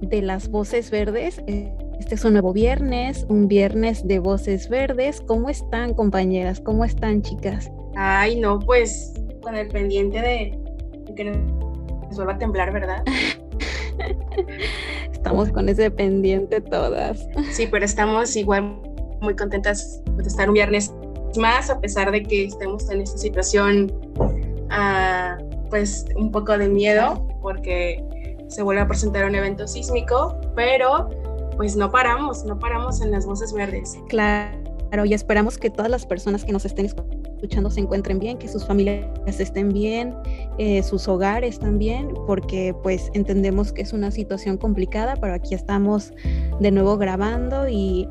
de Las Voces Verdes. Este es un nuevo viernes, un viernes de Voces Verdes. ¿Cómo están, compañeras? ¿Cómo están, chicas? Ay, no, pues con el pendiente de, que nos vuelva a temblar, ¿verdad? estamos con ese pendiente todas. Sí, pero estamos igual muy contentas de estar un viernes más, a pesar de que estemos en esta situación. Uh, pues un poco de miedo porque se vuelve a presentar un evento sísmico, pero pues no paramos, no paramos en las voces verdes. Claro, y esperamos que todas las personas que nos estén escuchando se encuentren bien, que sus familias estén bien, eh, sus hogares también, porque pues entendemos que es una situación complicada, pero aquí estamos de nuevo grabando y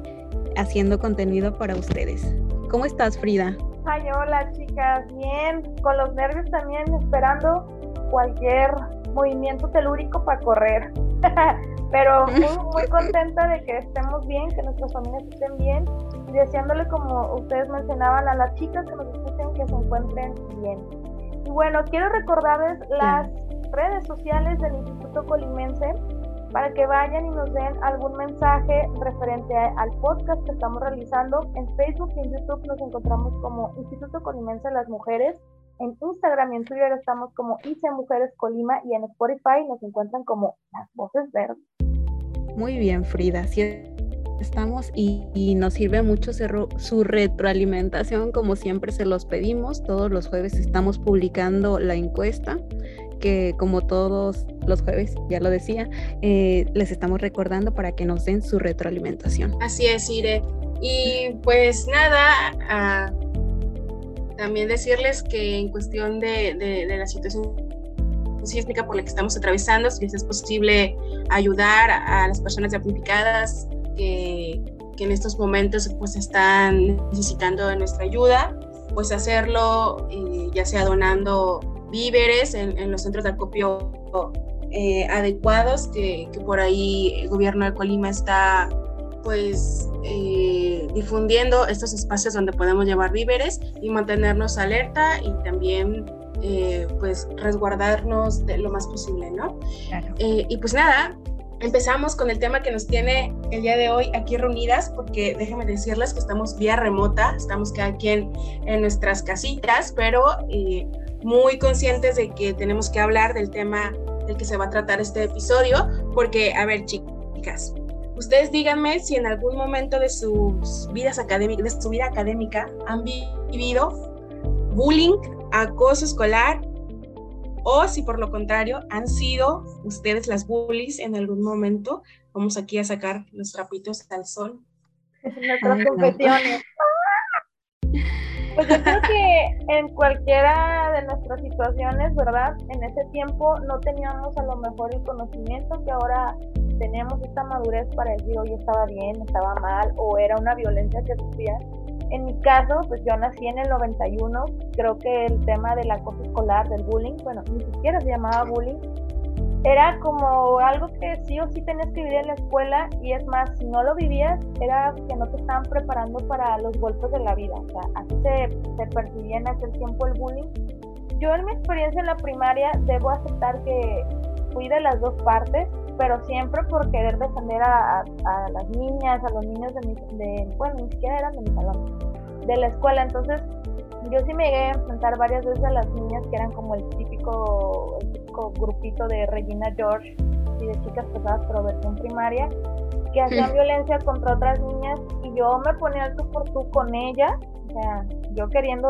haciendo contenido para ustedes. ¿Cómo estás, Frida? Ay, hola chicas, bien, con los nervios también, esperando cualquier movimiento telúrico para correr. Pero muy, muy contenta de que estemos bien, que nuestras familias estén bien y deseándole, como ustedes mencionaban, a las chicas que nos escuchen que se encuentren bien. Y bueno, quiero recordarles las redes sociales del Instituto Colimense para que vayan y nos den algún mensaje referente al podcast que estamos realizando. En Facebook y en YouTube nos encontramos como Instituto Colimense de las Mujeres. En Instagram y en Twitter estamos como ICE Mujeres Colima y en Spotify nos encuentran como Las Voces Verdes. Muy bien, Frida. Sí estamos y, y, nos sirve mucho su retroalimentación, como siempre se los pedimos. Todos los jueves estamos publicando la encuesta que como todos los jueves, ya lo decía, eh, les estamos recordando para que nos den su retroalimentación. Así es, Ire. Y pues nada, también decirles que en cuestión de, de, la situación sísmica por la que estamos atravesando, si es posible ayudar a, las personas damnificadas que, que, en estos momentos pues están necesitando de nuestra ayuda, pues hacerlo eh, ya sea donando víveres en, los centros de acopio eh, adecuados que, por ahí el gobierno de Colima está pues eh, difundiendo estos espacios donde podemos llevar víveres y mantenernos alerta y también eh, pues resguardarnos de lo más posible, ¿no? y pues nada, empezamos con el tema que nos tiene el día de hoy aquí reunidas, porque déjenme decirles que estamos vía remota, estamos cada quien en nuestras casitas, pero muy conscientes de que tenemos que hablar del tema del que se va a tratar este episodio, porque, a ver, chicas, ustedes díganme si en algún momento de sus vidas académicas, de su vida académica, han vivido bullying, acoso escolar, o si por lo contrario han sido ustedes las bullies en algún momento. Vamos aquí a sacar los trapitos al sol. Nuestras confesiones. Pues yo creo que en cualquiera de nuestras situaciones, ¿verdad? En ese tiempo no teníamos a lo mejor el conocimiento que ahora tenemos esta madurez para decir, oye, estaba bien, estaba mal, o era una violencia que sufría. En mi caso, pues yo nací en el 91, creo que el tema del acoso escolar, del bullying, bueno, ni siquiera se llamaba bullying, era como algo que sí o sí tenías que vivir en la escuela y es más, si no lo vivías, era que no te estaban preparando para los golpes de la vida. O sea, así se, se percibía en aquel tiempo el bullying. Yo en mi experiencia en la primaria debo aceptar que fui de las dos partes, pero siempre por querer defender a, a, las niñas, a los niños de mi, de, bueno, ni siquiera eran de mi salón, de la escuela. Entonces, yo sí me llegué a enfrentar varias veces a las niñas que eran como el típico, grupito de Regina George y de chicas pesadas pero versión primaria que hacían violencia contra otras niñas y yo me ponía al tú por tú con ellas, o sea, yo queriendo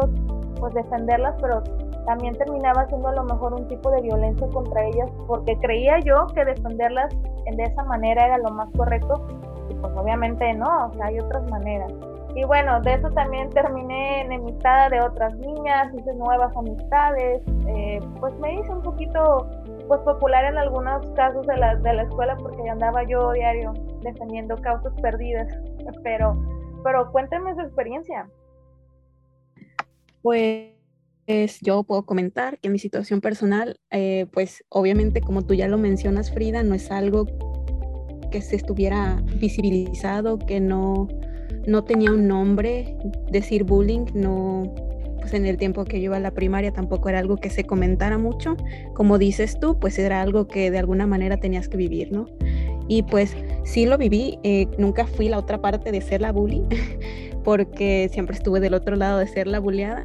pues defenderlas, pero también terminaba siendo a lo mejor un tipo de violencia contra ellas porque creía yo que defenderlas de esa manera era lo más correcto y pues obviamente no, hay otras maneras. Y bueno, de eso también terminé enemistada de otras niñas, hice nuevas amistades, eh, pues me hice un poquito pues popular en algunos casos de la, de la escuela porque andaba yo diario defendiendo causas perdidas. Pero, pero cuénteme su experiencia. Pues yo puedo comentar que mi situación personal, eh, pues obviamente como tú ya lo mencionas, Frida, no es algo que se estuviera visibilizado, que no, no tenía un nombre, decir bullying, no, pues en el tiempo que yo iba a la primaria tampoco era algo que se comentara mucho. Como dices tú, pues era algo que de alguna manera tenías que vivir, ¿no? Y pues sí lo viví, eh, nunca fui la otra parte de ser la bully, porque siempre estuve del otro lado de ser la bulleada.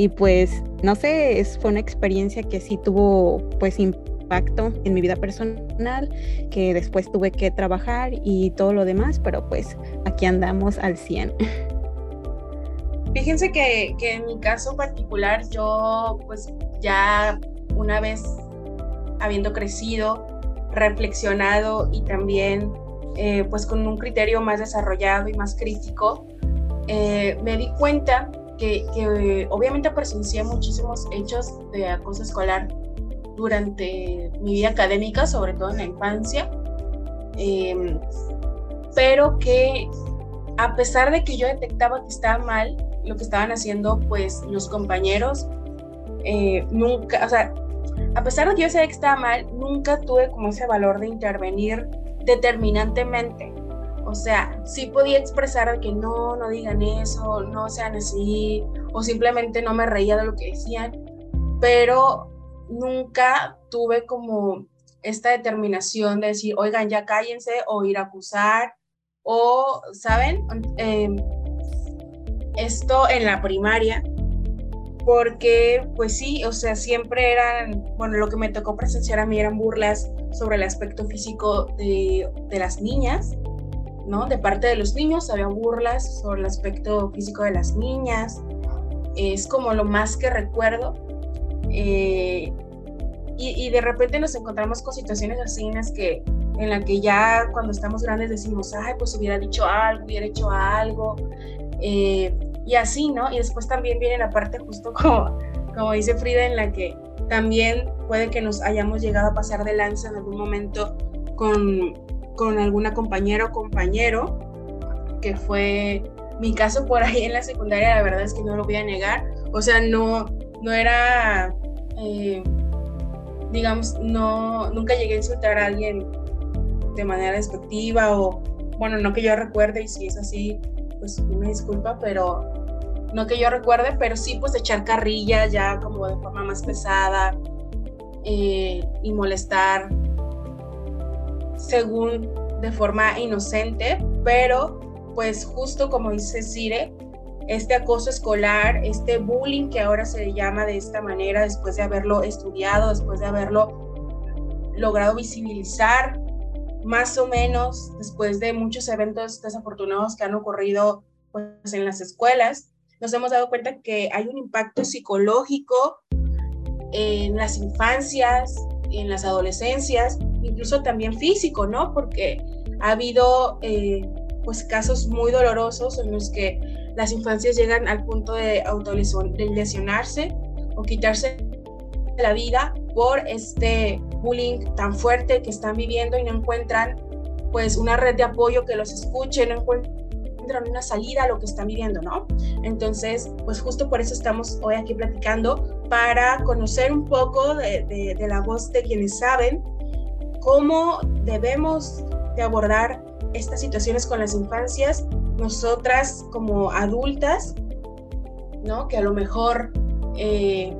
Y pues, no sé, es, fue una experiencia que sí tuvo pues impacto en mi vida personal, que después tuve que trabajar y todo lo demás, pero pues aquí andamos al 100. Fíjense que, que en mi caso particular, yo pues ya una vez habiendo crecido, reflexionado y también eh, pues con un criterio más desarrollado y más crítico, eh, me di cuenta que, obviamente presencié muchísimos hechos de acoso escolar durante mi vida académica, sobre todo en la infancia, em, pero que a pesar de que yo detectaba que estaba mal lo que estaban haciendo pues los compañeros, eh, nunca, o sea, a pesar de que yo sabía que estaba mal, nunca tuve como ese valor de intervenir determinantemente o sea, sí podía expresar que no, no digan eso, no sean así, o simplemente no me reía de lo que decían, pero nunca tuve como esta determinación de decir, oigan, ya cállense, o ir a acusar, o, ¿saben? Em, esto en la primaria, porque pues sí, o sea, siempre eran, bueno, lo que me tocó presenciar a mí eran burlas sobre el aspecto físico de, de las niñas, de parte de los niños, había burlas sobre el aspecto físico de las niñas, es como lo más que recuerdo. Eh, y, de repente nos encontramos con situaciones así en las que, en la que ya cuando estamos grandes decimos, ay, pues hubiera dicho algo, hubiera hecho algo, eh, y así, ¿no? Y después también viene la parte justo como, como dice Frida, en la que también puede que nos hayamos llegado a pasar de lanza en algún momento con, con alguna compañera o compañero, que fue mi caso por ahí en la secundaria, la verdad es que no lo voy a negar. O sea, no, no era, eh, digamos, no, nunca llegué a insultar a alguien de manera despectiva o, bueno, no que yo recuerde y si es así, pues una disculpa, pero no que yo recuerde, pero sí pues echar carrilla ya como de forma más pesada eh, y molestar según de forma inocente, pero pues justo como dice Cire, este acoso escolar, este bullying que ahora se llama de esta manera después de haberlo estudiado, después de haberlo logrado visibilizar, más o menos después de muchos eventos desafortunados que han ocurrido pues, en las escuelas, nos hemos dado cuenta que hay un impacto psicológico en las infancias, en las adolescencias, incluso también físico, ¿no? Porque ha habido eh, pues casos muy dolorosos en los que las infancias llegan al punto de autolesionarse o quitarse la vida por este bullying tan fuerte que están viviendo y no encuentran pues una red de apoyo que los escuche, no encuentran una salida a lo que están viviendo, ¿no? Entonces, pues justo por eso estamos hoy aquí platicando, para conocer un poco de, de la voz de quienes saben cómo debemos de abordar estas situaciones con las infancias, nosotras como adultas, ¿no? Que a lo mejor eh,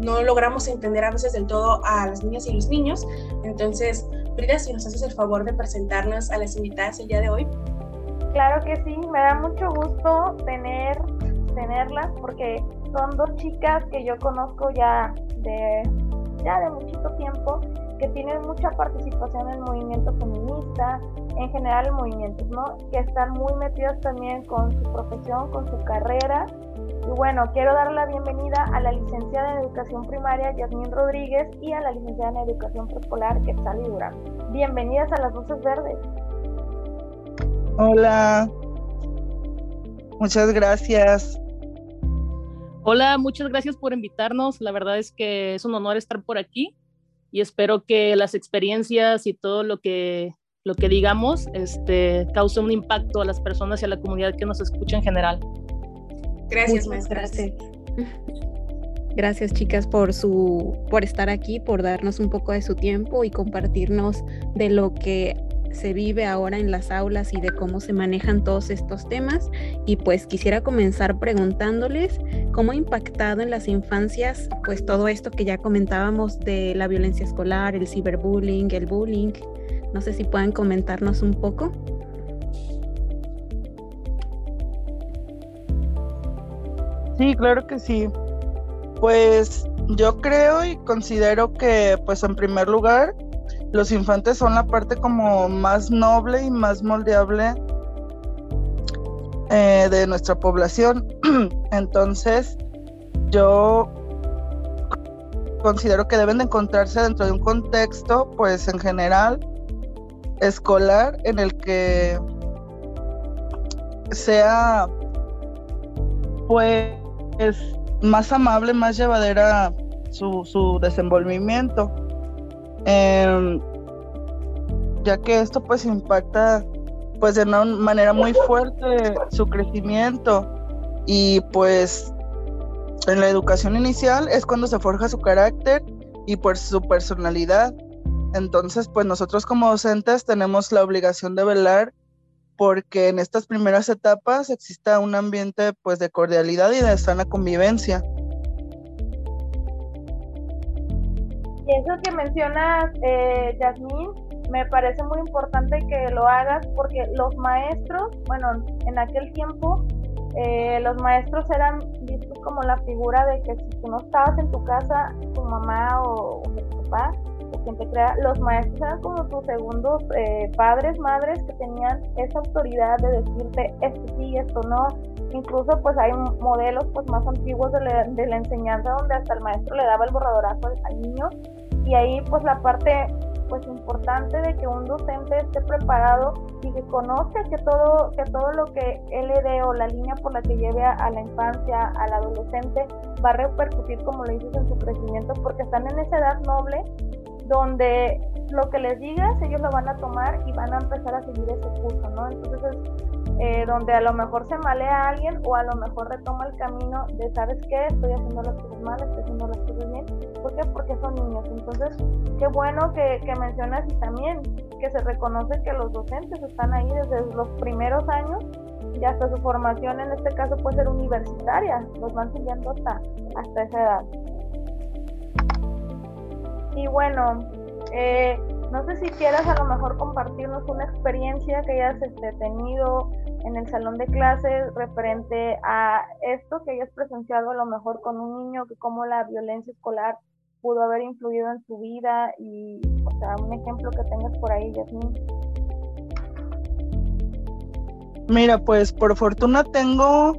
no logramos entender a veces del todo a las niñas y los niños. Entonces, Frida, si nos haces el favor de presentarnos a las invitadas el día de hoy. Claro que sí, me da mucho gusto tener, tenerlas porque son dos chicas que yo conozco ya de, ya de muchito tiempo que tienen mucha participación en el movimiento feminista, en general en movimientos, ¿no? Que están muy metidas también con su profesión, con su carrera. Y bueno, quiero dar la bienvenida a la licenciada en Educación Primaria, Yasmín Rodríguez, y a la licenciada en Educación Preescolar, Quetzal Durán. Bienvenidas a las Voces Verdes. Hola, muchas gracias. Hola, muchas gracias por invitarnos. La verdad es que es un honor estar por aquí y espero que las experiencias y todo lo que, lo que digamos este, cause un impacto a las personas y a la comunidad que nos escucha en general. Gracias, maestras. Gracias. chicas por su por estar aquí, por darnos un poco de su tiempo y compartirnos de lo que se vive ahora en las aulas y de cómo se manejan todos estos temas. Y pues quisiera comenzar preguntándoles cómo ha impactado en las infancias pues todo esto que ya comentábamos de la violencia escolar, el ciberbullying, el bullying. No sé si pueden comentarnos un poco. Sí, claro que sí. Pues yo creo y considero que, pues en primer lugar, los infantes son la parte como más noble y más moldeable eh, de nuestra población. Entonces, yo considero que deben de encontrarse dentro de un contexto, pues en general, escolar, en el que sea, pues, más amable, más llevadera su, su desenvolvimiento. Em, ya que esto pues impacta pues de una manera muy fuerte su crecimiento y pues en la educación inicial es cuando se forja su carácter y pues su personalidad. Entonces pues nosotros como docentes tenemos la obligación de velar porque en estas primeras etapas exista un ambiente pues de cordialidad y de sana convivencia. Y eso que mencionas, eh, Yasmín, me parece muy importante que lo hagas porque los maestros, bueno, en aquel tiempo, eh, los maestros eran vistos como la figura de que si tú no estabas en tu casa, tu mamá o, tu papá, o quien te crea, los maestros eran como tus segundos eh, padres, madres que tenían esa autoridad de decirte esto sí, esto no. Incluso pues hay modelos pues más antiguos de la, de la enseñanza donde hasta el maestro le daba el borradorazo al niño y ahí pues la parte pues importante de que un docente esté preparado y que conozca que todo que todo lo que él le dé o la línea por la que lleve a, la infancia al adolescente va a repercutir como lo dices en su crecimiento porque están en esa edad noble donde lo que les digas ellos lo van a tomar y van a empezar a seguir ese curso no entonces eh, donde a lo mejor se malea a alguien o a lo mejor retoma el camino de, ¿sabes qué? Estoy haciendo las cosas mal, estoy haciendo las cosas bien. ¿Por qué? Porque son niños. Entonces, qué bueno que, que mencionas y también que se reconoce que los docentes están ahí desde los primeros años y hasta su formación en este caso puede ser universitaria, los van siguiendo hasta, hasta esa edad. Y bueno, eh, no sé si quieras a lo mejor compartirnos una experiencia que hayas este, tenido en el salón de clases referente a esto que hayas presenciado a lo mejor con un niño, que cómo la violencia escolar pudo haber influido en su vida y, o sea, un ejemplo que tengas por ahí, Yasmin. Mira, pues por fortuna tengo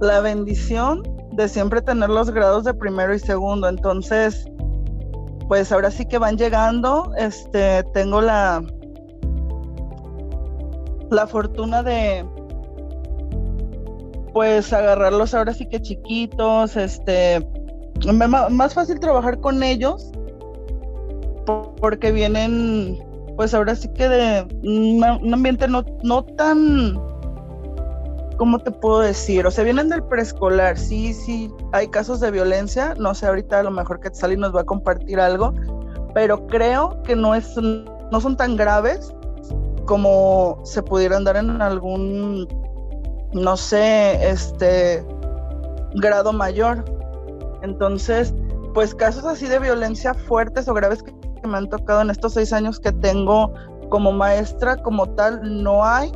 la bendición de siempre tener los grados de primero y segundo, entonces pues ahora sí que van llegando. Este, tengo la, la fortuna de pues agarrarlos ahora sí que chiquitos, este, más fácil trabajar con ellos porque vienen pues ahora sí que de un ambiente no, no tan ¿cómo te puedo decir? O sea, vienen del preescolar, sí, sí, hay casos de violencia, no sé, ahorita a lo mejor que Sally nos va a compartir algo, pero creo que no, es, no son tan graves como se pudieran dar en algún, no sé, este grado mayor. Entonces, pues casos así de violencia fuertes o graves que me han tocado en estos seis años que tengo como maestra como tal, no hay,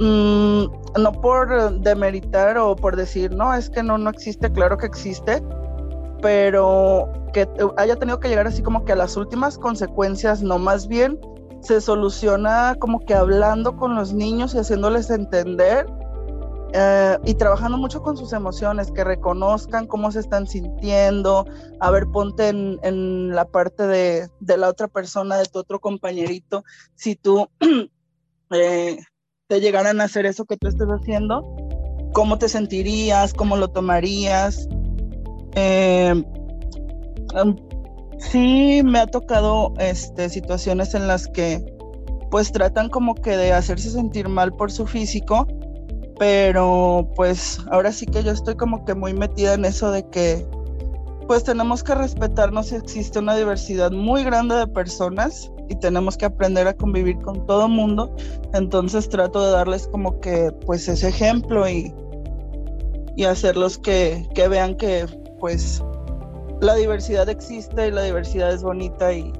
Mm, no por demeritar o por decir, no, es que no, no existe, claro que existe, pero que haya tenido que llegar así como que a las últimas consecuencias, no más bien se soluciona como que hablando con los niños y haciéndoles entender eh, y trabajando mucho con sus emociones, que reconozcan cómo se están sintiendo, a ver, ponte en, la parte de, de, la otra persona, de tu otro compañerito, si tú eh, te llegaran a hacer eso que tú estás haciendo, ¿cómo te sentirías? ¿Cómo lo tomarías? Eh, Sí, me ha tocado este, situaciones en las que pues tratan como que de hacerse sentir mal por su físico, pero pues ahora sí que yo estoy como que muy metida en eso de que pues tenemos que respetarnos y existe una diversidad muy grande de personas y tenemos que aprender a convivir con todo mundo. Entonces trato de darles como que pues ese ejemplo y, y hacerlos que, que vean que pues la diversidad existe y la diversidad es bonita y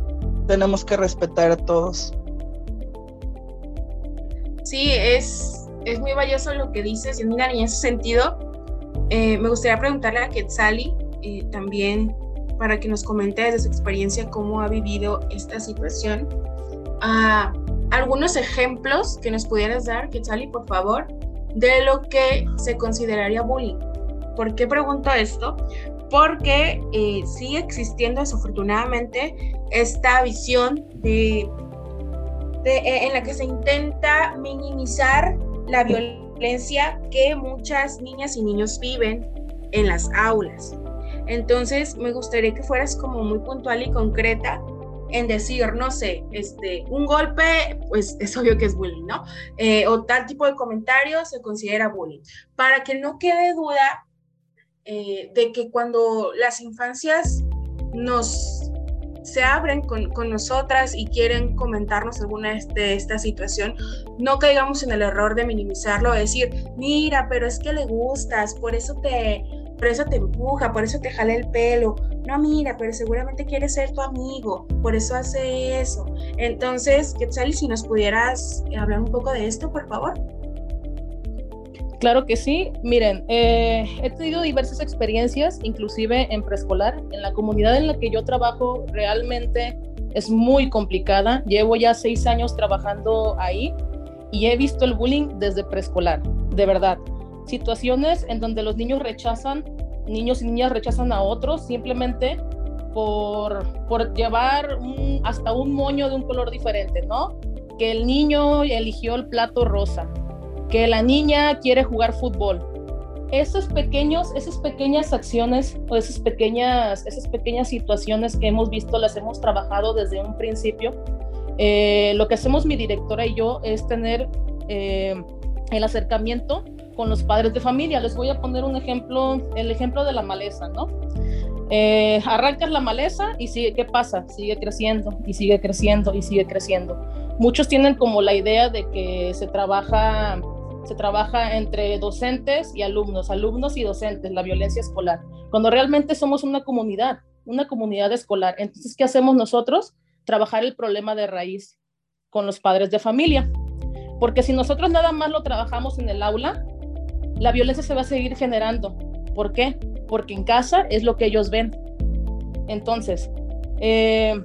tenemos que respetar a todos. Sí, es, es muy valioso lo que dices, y en ese sentido, eh, me gustaría preguntarle a Quetzali eh, también para que nos comente desde su experiencia cómo ha vivido esta situación. Ah, algunos ejemplos que nos pudieras dar, Quetzali, por favor, de lo que se consideraría bullying. ¿Por qué pregunto esto? Porque eh, sigue existiendo desafortunadamente esta visión de, eh, en la que se intenta minimizar la violencia que muchas niñas y niños viven en las aulas. Entonces, me gustaría que fueras como muy puntual y concreta en decir, no sé, este, un golpe, pues es obvio que es bullying, ¿no? Eh, o tal tipo de comentario se considera bullying. Para que no quede duda eh, de que cuando las infancias nos se abren con, con, nosotras y quieren comentarnos alguna de este, esta situación, no caigamos en el error de minimizarlo, decir, mira, pero es que le gustas, por eso te, por eso te empuja, por eso te jala el pelo. No, mira, pero seguramente quiere ser tu amigo, por eso hace eso. Entonces, Quetzal, si nos pudieras hablar un poco de esto, por favor. Claro que sí. Miren, eh, he tenido diversas experiencias, inclusive en preescolar. En la comunidad en la que yo trabajo realmente es muy complicada. Llevo ya seis años trabajando ahí y he visto el bullying desde preescolar, de verdad situaciones en donde los niños rechazan, niños y niñas rechazan a otros simplemente por, por llevar hasta un moño de un color diferente, ¿no? Que el niño eligió el plato rosa, que la niña quiere jugar fútbol. Esos pequeños, esas pequeñas acciones o esas pequeñas, esas pequeñas situaciones que hemos visto, las hemos trabajado desde un principio. Eh, lo que hacemos mi directora y yo es tener eh, el acercamiento con los padres de familia. Les voy a poner un ejemplo, el ejemplo de la maleza, ¿no? Eh, arrancas la maleza y sigue, ¿qué pasa? Sigue creciendo y sigue creciendo y sigue creciendo. Muchos tienen como la idea de que se trabaja, se trabaja entre docentes y alumnos, alumnos y docentes, la violencia escolar, cuando realmente somos una comunidad, una comunidad escolar. Entonces, ¿qué hacemos nosotros? Trabajar el problema de raíz con los padres de familia. Porque si nosotros nada más lo trabajamos en el aula, la violencia se va a seguir generando. ¿Por qué? Porque en casa es lo que ellos ven. Entonces, eh,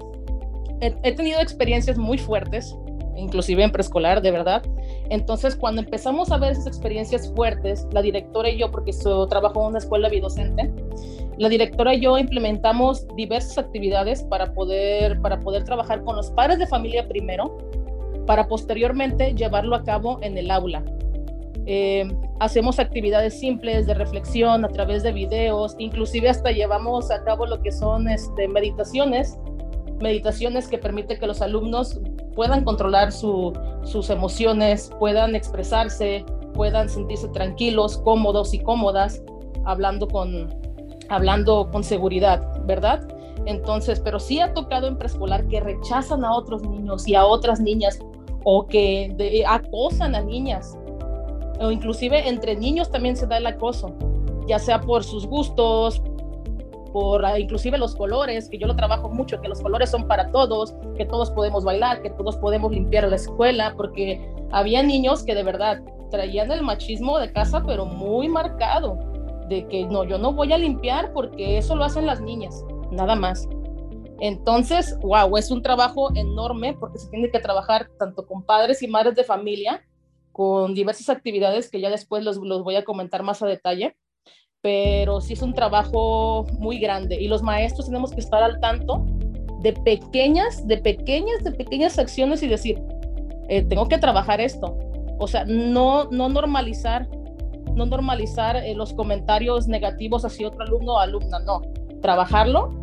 he, tenido experiencias muy fuertes, inclusive en preescolar, de verdad. Entonces, cuando empezamos a ver esas experiencias fuertes, la directora y yo, porque yo trabajo en una escuela bidocente, la directora y yo implementamos diversas actividades para poder, para poder trabajar con los padres de familia primero, para posteriormente llevarlo a cabo en el aula. Eh, hacemos actividades simples de reflexión a través de videos, inclusive hasta llevamos a cabo lo que son este, meditaciones, meditaciones que permiten que los alumnos puedan controlar sus emociones, puedan expresarse, puedan sentirse tranquilos, cómodos y cómodas, hablando con, hablando con seguridad, ¿verdad? Entonces, pero sí ha tocado en preescolar que rechazan a otros niños y a otras niñas o que acosan a niñas o inclusive entre niños también se da el acoso, ya sea por sus gustos, por ah, inclusive los colores, que yo lo trabajo mucho, que los colores son para todos, que todos podemos bailar, que todos podemos limpiar la escuela, porque había niños que de verdad traían el machismo de casa, pero muy marcado, de que no, yo no voy a limpiar porque eso lo hacen las niñas, nada más. Entonces, wow, es un trabajo enorme porque se tiene que trabajar tanto con padres y madres de familia, con diversas actividades que ya después los, los voy a comentar más a detalle, pero sí es un trabajo muy grande y los maestros tenemos que estar al tanto de pequeñas, de pequeñas, de pequeñas acciones y decir, eh, tengo que trabajar esto. O sea, no, no normalizar, no normalizar eh, los comentarios negativos hacia otro alumno o alumna, no. Trabajarlo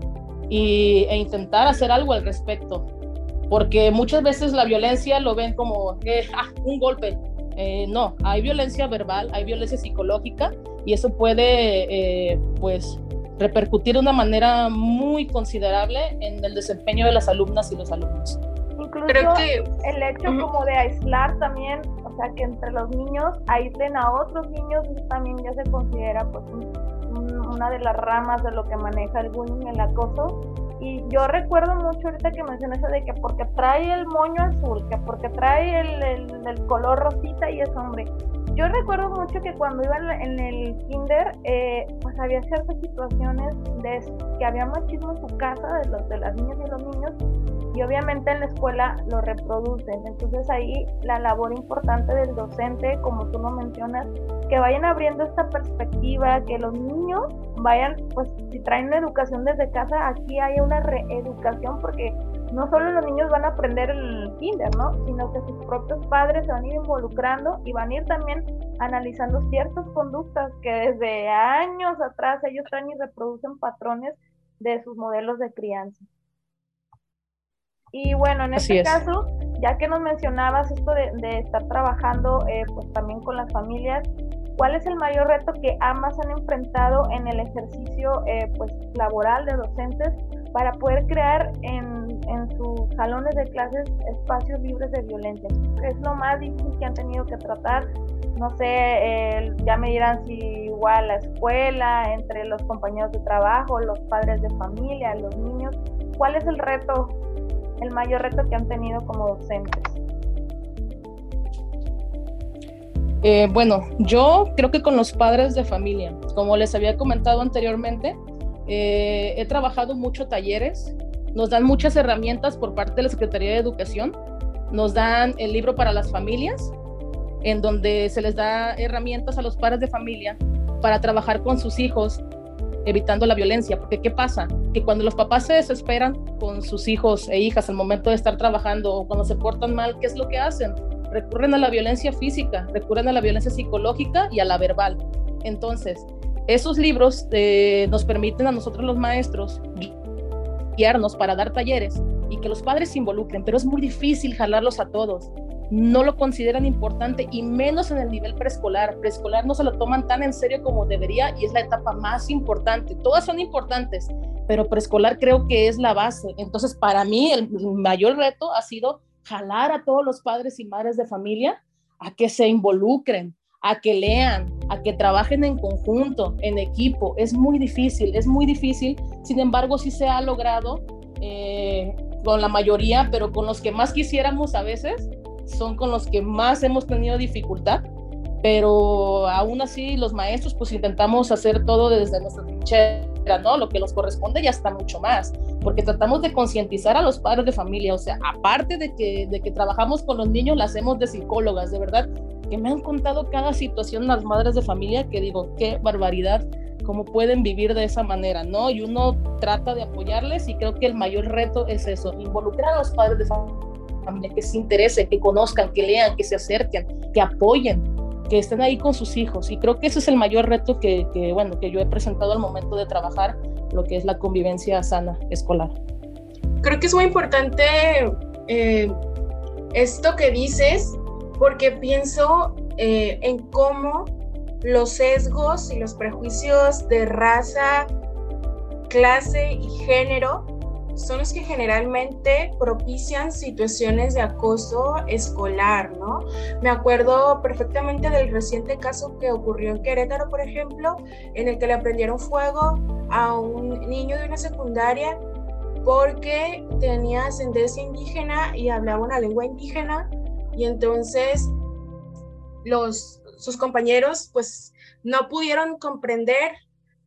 y, e intentar hacer algo al respecto. Porque muchas veces la violencia lo ven como eh, ah, un golpe. Eh, no, hay violencia verbal, hay violencia psicológica y eso puede, eh, pues, repercutir de una manera muy considerable en el desempeño de las alumnas y los alumnos. Incluso Creo que... el hecho como de aislar también, o sea, que entre los niños aíslen a otros niños, también ya se considera pues una de las ramas de lo que maneja el bullying, el acoso. Y yo recuerdo mucho ahorita que mencioné eso de que porque trae el moño azul, que porque trae el, el, color rosita y es hombre. Yo recuerdo mucho que cuando iba en el kinder, eh, pues había ciertas situaciones de que había machismo en su casa de los de las niñas y los niños y obviamente en la escuela lo reproducen. Entonces ahí la labor importante del docente, como tú lo mencionas, que vayan abriendo esta perspectiva, que los niños vayan, pues si traen educación desde casa, aquí hay una reeducación porque no solo los niños van a aprender el kinder, ¿no? Sino que sus propios padres se van a ir involucrando y van a ir también analizando ciertas conductas que desde años atrás ellos traen y reproducen patrones de sus modelos de crianza. Y bueno, en este caso, ya que nos mencionabas esto de, estar trabajando eh, pues también con las familias, ¿cuál es el mayor reto que ambas han enfrentado en el ejercicio eh, pues laboral de docentes para poder crear en, en, sus salones de clases espacios libres de violencia? Es lo más difícil que han tenido que tratar. No sé, ya me dirán si igual la escuela, entre los compañeros de trabajo, los padres de familia, los niños. ¿Cuál es el reto el mayor reto que han tenido como docentes? Eh, bueno, yo creo que con los padres de familia, como les había comentado anteriormente, eh, he trabajado mucho talleres, nos dan muchas herramientas por parte de la Secretaría de Educación, nos dan el libro para las familias, en donde se les da herramientas a los padres de familia para trabajar con sus hijos evitando la violencia, porque ¿qué pasa? Que cuando los papás se desesperan con sus hijos e hijas al momento de estar trabajando o cuando se portan mal, ¿qué es lo que hacen? Recurren a la violencia física, recurren a la violencia psicológica y a la verbal. Entonces, esos libros eh, nos permiten a nosotros los maestros guiarnos para dar talleres y que los padres se involucren, pero es muy difícil jalarlos a todos no lo consideran importante y menos en el nivel preescolar. Preescolar no se lo toman tan en serio como debería y es la etapa más importante. Todas son importantes, pero preescolar creo que es la base. Entonces, para mí el mayor reto ha sido jalar a todos los padres y madres de familia a que se involucren, a que lean, a que trabajen en conjunto, en equipo. Es muy difícil, es muy difícil. Sin embargo, sí se ha logrado eh, con la mayoría, pero con los que más quisiéramos a veces, son con los que más hemos tenido dificultad, pero aún así los maestros pues intentamos hacer todo desde nuestra trinchera, ¿no? Lo que nos corresponde ya está mucho más, porque tratamos de concientizar a los padres de familia, o sea, aparte de que, de que trabajamos con los niños, la hacemos de psicólogas, de verdad, que me han contado cada situación las madres de familia que digo, qué barbaridad, cómo pueden vivir de esa manera, ¿no? Y uno trata de apoyarles y creo que el mayor reto es eso, involucrar a los padres de familia que se interesen, que conozcan, que lean, que se acerquen, que apoyen, que estén ahí con sus hijos. Y creo que ese es el mayor reto que, bueno, que yo he presentado al momento de trabajar lo que es la convivencia sana escolar. Creo que es muy importante eh, esto que dices, porque pienso eh, en cómo los sesgos y los prejuicios de raza, clase y género son los que generalmente propician situaciones de acoso escolar, ¿no? Me acuerdo perfectamente del reciente caso que ocurrió en Querétaro, por ejemplo, en el que le prendieron fuego a un niño de una secundaria porque tenía ascendencia indígena y hablaba una lengua indígena y entonces los sus compañeros pues no pudieron comprender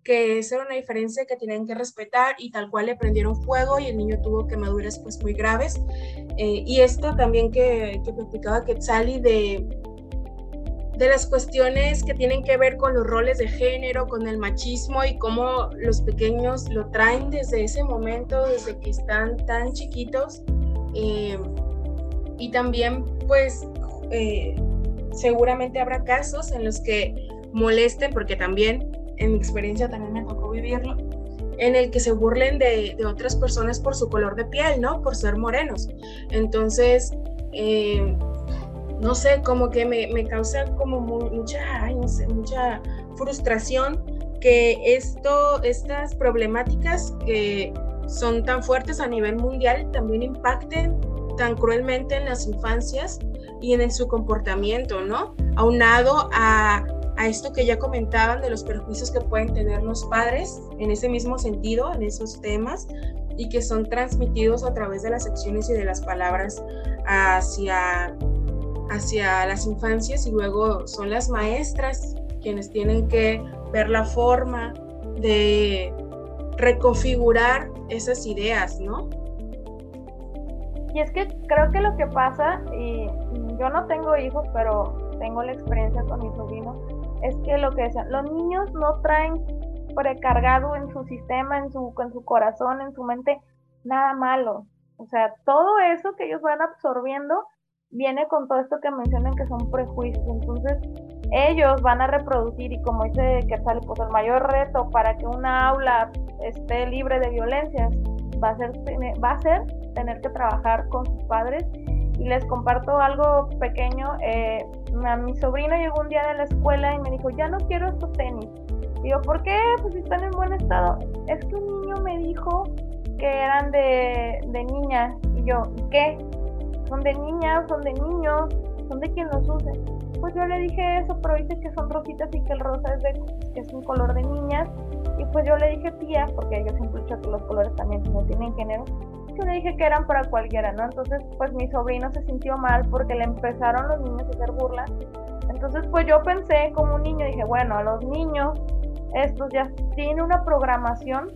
que esa era una diferencia que tenían que respetar y tal cual le prendieron fuego y el niño tuvo quemaduras pues muy graves. Eh, y esto también que, que platicaba Quetzali de, de las cuestiones que tienen que ver con los roles de género, con el machismo y cómo los pequeños lo traen desde ese momento, desde que están tan chiquitos. Eh, y también pues eh, seguramente habrá casos en los que molesten, porque también en mi experiencia también me tocó vivirlo, en el que se burlen de, otras personas por su color de piel, ¿no? Por ser morenos. Entonces, eh, no sé, como que me, causa como mucha, mucha frustración que esto, estas problemáticas que son tan fuertes a nivel mundial también impacten tan cruelmente en las infancias y en su comportamiento, ¿no? Aunado a, a esto que ya comentaban de los perjuicios que pueden tener los padres en ese mismo sentido, en esos temas, y que son transmitidos a través de las acciones y de las palabras hacia, hacia las infancias y luego son las maestras quienes tienen que ver la forma de reconfigurar esas ideas, ¿no? Y es que creo que lo que pasa, y yo no tengo hijos, pero tengo la experiencia con mi sobrino, es que lo que decían, los niños no traen precargado en su sistema, en su, su corazón, en su mente, nada malo. O sea, todo eso que ellos van absorbiendo viene con todo esto que mencionan que son prejuicios. Entonces, ellos van a reproducir y como dice Quetzal, pues el mayor reto para que una aula esté libre de violencias va a ser, va a ser tener que trabajar con sus padres. Y les comparto algo pequeño. Eh, mi sobrino llegó un día de la escuela y me dijo, ya no quiero estos tenis. Digo, ¿por qué? Pues están en buen estado. Es que un niño me dijo que eran de, de niñas. Y yo, ¿y qué? Son de niñas, son de niños, son de quien los use. Pues yo le dije eso, pero dice que son rositas y que el rosa es, de, es un color de niñas. Y pues yo le dije tía, porque yo siempre que los colores también no tienen género. Yo le dije que eran para cualquiera, ¿no? Entonces, pues mi sobrino se sintió mal porque le empezaron los niños a hacer burlas. Entonces, pues yo pensé como un niño, dije, bueno, a los niños, estos ya tienen una programación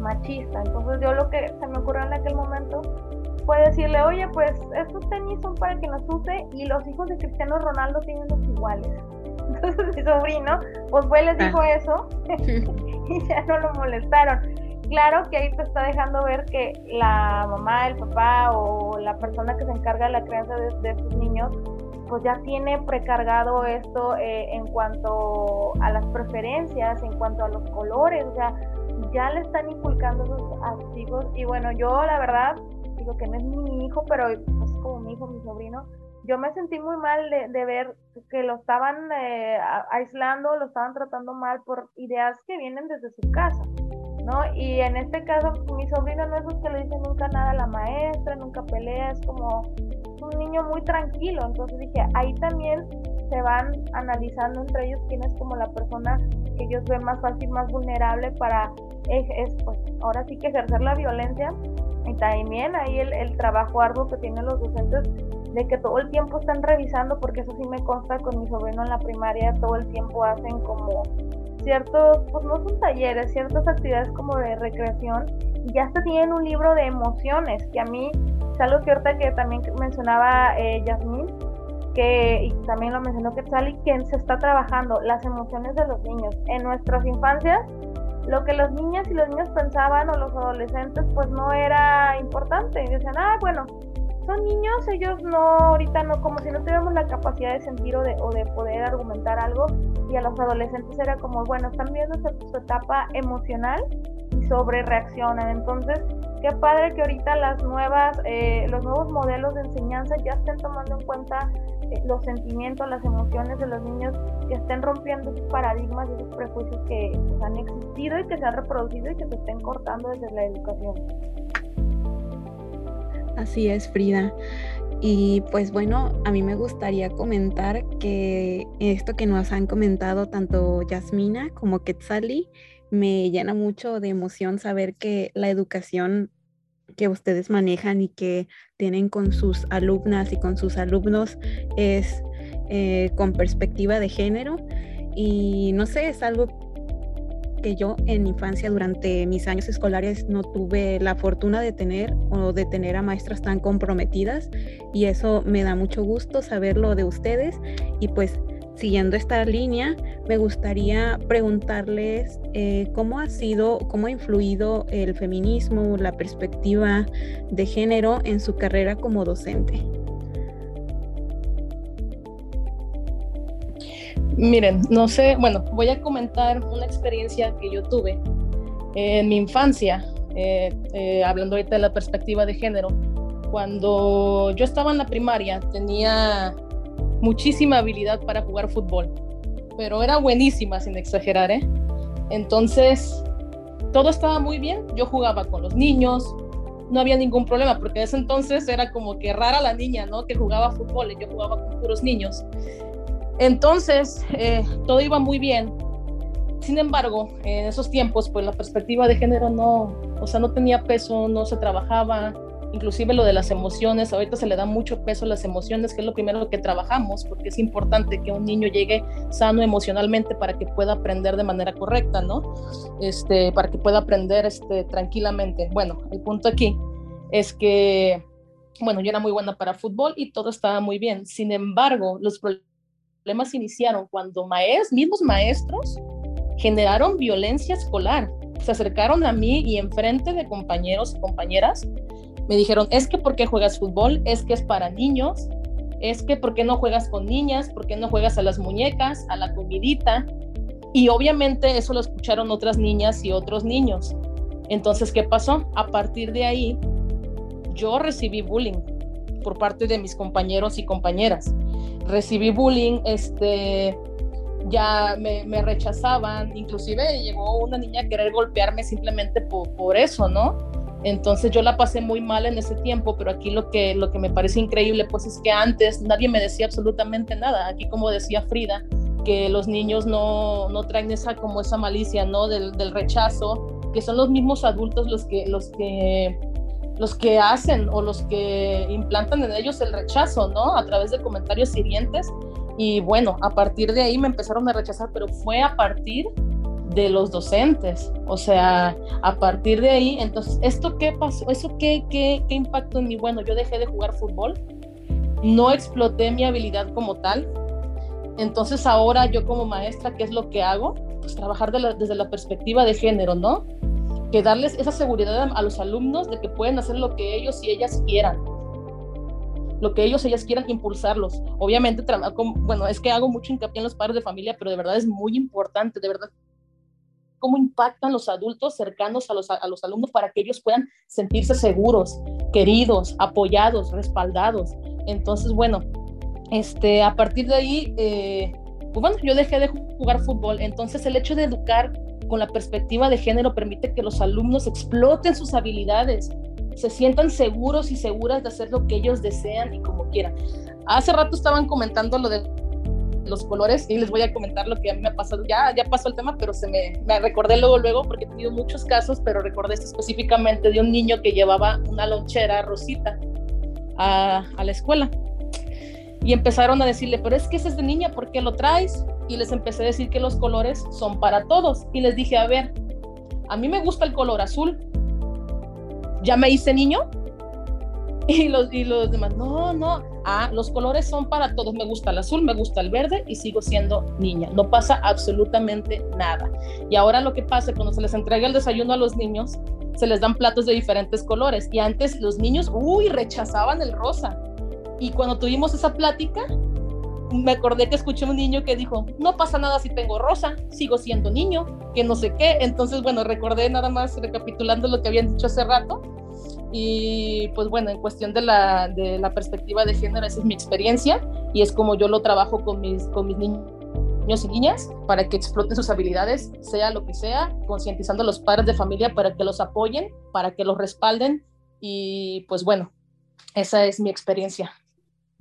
machista. Entonces, yo lo que se me ocurrió en aquel momento fue decirle, oye, pues estos tenis son para que nos use y los hijos de Cristiano Ronaldo tienen los iguales. Entonces mi sobrino, pues fue les dijo ah. eso y ya no lo molestaron claro que ahí te está dejando ver que la mamá, el papá o la persona que se encarga de la crianza de, sus niños, pues ya tiene precargado esto eh, en cuanto a las preferencias, en cuanto a los colores, o sea, ya le están inculcando a sus hijos. Y bueno, yo la verdad, digo que no es mi hijo, pero es como mi hijo, mi sobrino, yo me sentí muy mal de, ver que lo estaban eh, aislando, lo estaban tratando mal por ideas que vienen desde su casa. ¿No? Y en este caso, mi sobrino no es el que le dice nunca nada a la maestra, nunca pelea, es como un niño muy tranquilo. Entonces dije, ahí también se van analizando entre ellos quién es como la persona que ellos ven más fácil, más vulnerable para, es, pues, ahora sí que ejercer la violencia. Y también ahí el, el trabajo arduo que tienen los docentes de que todo el tiempo están revisando, porque eso sí me consta con mi sobrino en la primaria, todo el tiempo hacen como ciertos, pues no son talleres, ciertas actividades como de recreación y ya hasta tienen un libro de emociones, que a mí es algo que que también mencionaba eh, que y también lo mencionó Quetzal que se está trabajando las emociones de los niños. En nuestras infancias, lo que los niños y los niños pensaban o los adolescentes pues no era importante. Y decían, ah, bueno, son niños, ellos no, ahorita no, como si no tuviéramos la capacidad de sentir o de, o de poder argumentar algo, y a los adolescentes era como, bueno, están viendo su, etapa emocional y sobre reaccionan. Entonces, qué padre que ahorita las nuevas, eh, los nuevos modelos de enseñanza ya estén tomando en cuenta eh, los sentimientos, las emociones de los niños, que estén rompiendo esos paradigmas y esos prejuicios que pues, han existido y que se han reproducido y que se estén cortando desde la educación. Así es, Frida. Y pues bueno, a mí me gustaría comentar que esto que nos han comentado tanto Yasmina como Quetzali me llena mucho de emoción saber que la educación que ustedes manejan y que tienen con sus alumnas y con sus alumnos es eh, con perspectiva de género. Y no sé, es algo que yo en infancia durante mis años escolares no tuve la fortuna de tener o de tener a maestras tan comprometidas y eso me da mucho gusto saberlo de ustedes y pues siguiendo esta línea me gustaría preguntarles eh, cómo ha sido, cómo ha influido el feminismo, la perspectiva de género en su carrera como docente. Miren, no sé, bueno, voy a comentar una experiencia que yo tuve. en mi infancia, eh, eh, hablando ahorita de la perspectiva de género, cuando yo estaba en la primaria tenía muchísima habilidad para jugar fútbol, pero era buenísima sin exagerar, ¿eh? Entonces, todo estaba muy bien, yo jugaba con los niños, no había ningún problema, porque en ese entonces era como que rara la niña, ¿no? Que jugaba fútbol y yo jugaba con puros niños. Entonces, eh, todo iba muy bien. Sin embargo, en esos tiempos, pues la perspectiva de género no, o sea, no tenía peso, no se trabajaba, inclusive lo de las emociones, ahorita se le da mucho peso a las emociones, que es lo primero que trabajamos, porque es importante que un niño llegue sano emocionalmente para que pueda aprender de manera correcta, ¿no? Este, para que pueda aprender este, tranquilamente. Bueno, el punto aquí es que, bueno, yo era muy buena para fútbol y todo estaba muy bien. Sin embargo, los problemas iniciaron cuando maes, mismos maestros generaron violencia escolar. Se acercaron a mí y enfrente de compañeros y compañeras me dijeron, es que ¿por qué juegas fútbol? Es que es para niños. Es que ¿por qué no juegas con niñas? ¿Por qué no juegas a las muñecas, a la comidita? Y obviamente eso lo escucharon otras niñas y otros niños. Entonces, ¿qué pasó? A partir de ahí, yo recibí bullying por parte de mis compañeros y compañeras. Recibí bullying, este, ya me, rechazaban, inclusive llegó una niña a querer golpearme simplemente por, por, eso, ¿no? Entonces yo la pasé muy mal en ese tiempo, pero aquí lo que, lo que me parece increíble pues es que antes nadie me decía absolutamente nada. Aquí como decía Frida, que los niños no, no traen esa como esa malicia, ¿no? Del, del rechazo, que son los mismos adultos los que, los que los que hacen o los que implantan en ellos el rechazo, ¿no? A través de comentarios hirientes. Y bueno, a partir de ahí me empezaron a rechazar, pero fue a partir de los docentes. O sea, a partir de ahí, entonces, ¿esto qué pasó? ¿Eso qué, qué, qué impacto en mí? Bueno, yo dejé de jugar fútbol, no exploté mi habilidad como tal. Entonces ahora yo como maestra, ¿qué es lo que hago? Pues trabajar desde la perspectiva de género, ¿no? Que darles esa seguridad a los alumnos de que pueden hacer lo que ellos y ellas quieran, lo que ellos y ellas quieran impulsarlos. Obviamente, bueno, es que hago mucho hincapié en los padres de familia, pero de verdad es muy importante, de verdad, cómo impactan los adultos cercanos a los, a los alumnos para que ellos puedan sentirse seguros, queridos, apoyados, respaldados. Entonces, bueno, este, a partir de ahí, eh, pues bueno, yo dejé de jugar fútbol. Entonces, el hecho de educar con la perspectiva de género permite que los alumnos exploten sus habilidades, se sientan seguros y seguras de hacer lo que ellos desean y como quieran. Hace rato estaban comentando lo de los colores y les voy a comentar lo que a mí me ha pasado. Ya, ya pasó el tema, pero se me, me recordé luego, luego, porque he tenido muchos casos, pero recordé específicamente de un niño que llevaba una lonchera rosita a, a la escuela y empezaron a decirle, pero es que ese es de niña, ¿por qué lo traes? Y les empecé a decir que los colores son para todos. Y les dije, a ver, a mí me gusta el color azul. ¿Ya me hice niño? Y los, y los demás, no, no, ah, los colores son para todos. Me gusta el azul, me gusta el verde y sigo siendo niña. No pasa absolutamente nada. Y ahora lo que pasa cuando se les entrega el desayuno a los niños, se les dan platos de diferentes colores. Y antes los niños, uy, rechazaban el rosa y cuando tuvimos esa plática, me acordé que escuché un niño que dijo, no pasa nada si tengo rosa, sigo siendo niño, que no sé qué. Entonces, bueno, recordé nada más recapitulando lo que habían dicho hace rato. Y pues bueno, en cuestión de la, de la perspectiva de género, esa es mi experiencia y es como yo lo trabajo con mis, con mis niños y niñas para que exploten sus habilidades, sea lo que sea, concientizando a los padres de familia para que los apoyen, para que los respalden y pues bueno, esa es mi experiencia.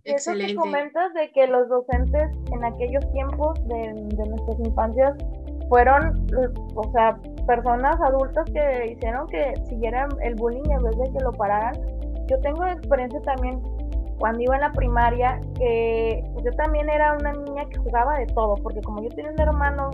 Eso que comentas de que los docentes en aquellos tiempos de, nuestras infancias fueron, o sea, personas adultas que hicieron que siguieran el bullying en vez de que lo pararan. Yo tengo experiencia también cuando iba en la primaria, que pues, yo también era una niña que jugaba de todo, porque como yo tenía un hermano